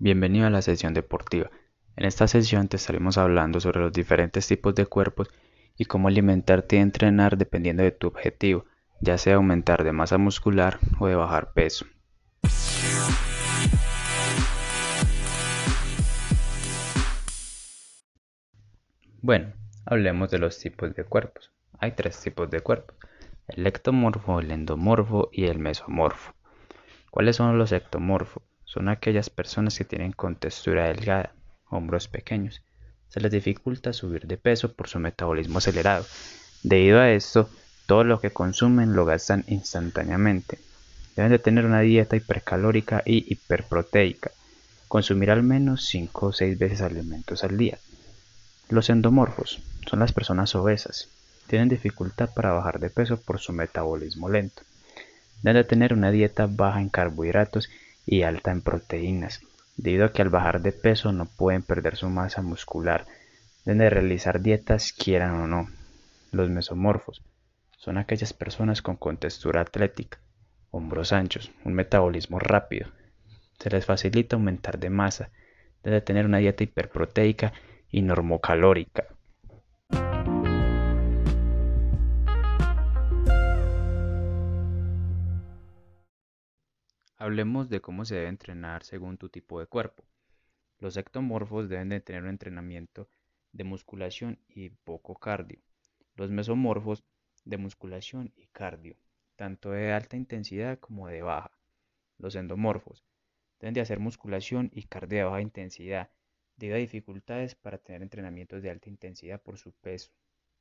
Bienvenido a la sesión deportiva. En esta sesión te estaremos hablando sobre los diferentes tipos de cuerpos y cómo alimentarte y entrenar dependiendo de tu objetivo, ya sea aumentar de masa muscular o de bajar peso. Bueno, hablemos de los tipos de cuerpos. Hay tres tipos de cuerpos, el ectomorfo, el endomorfo y el mesomorfo. ¿Cuáles son los ectomorfos? Son aquellas personas que tienen contextura delgada, hombros pequeños. Se les dificulta subir de peso por su metabolismo acelerado. Debido a esto, todo lo que consumen lo gastan instantáneamente. Deben de tener una dieta hipercalórica y hiperproteica. Consumir al menos 5 o 6 veces alimentos al día. Los endomorfos son las personas obesas. Tienen dificultad para bajar de peso por su metabolismo lento. Deben de tener una dieta baja en carbohidratos alta en proteínas, debido a que al bajar de peso no pueden perder su masa muscular. Deben de realizar dietas quieran o no. Los mesomorfos son aquellas personas con contextura atlética, hombros anchos, un metabolismo rápido. Se les facilita aumentar de masa, deben tener una dieta hiperproteica y normocalórica. Hablemos de cómo se debe entrenar según tu tipo de cuerpo. Los ectomorfos deben de tener un entrenamiento de musculación y poco cardio. Los mesomorfos de musculación y cardio, tanto de alta intensidad como de baja. Los endomorfos deben de hacer musculación y cardio de baja intensidad, debido a dificultades para tener entrenamientos de alta intensidad por su peso.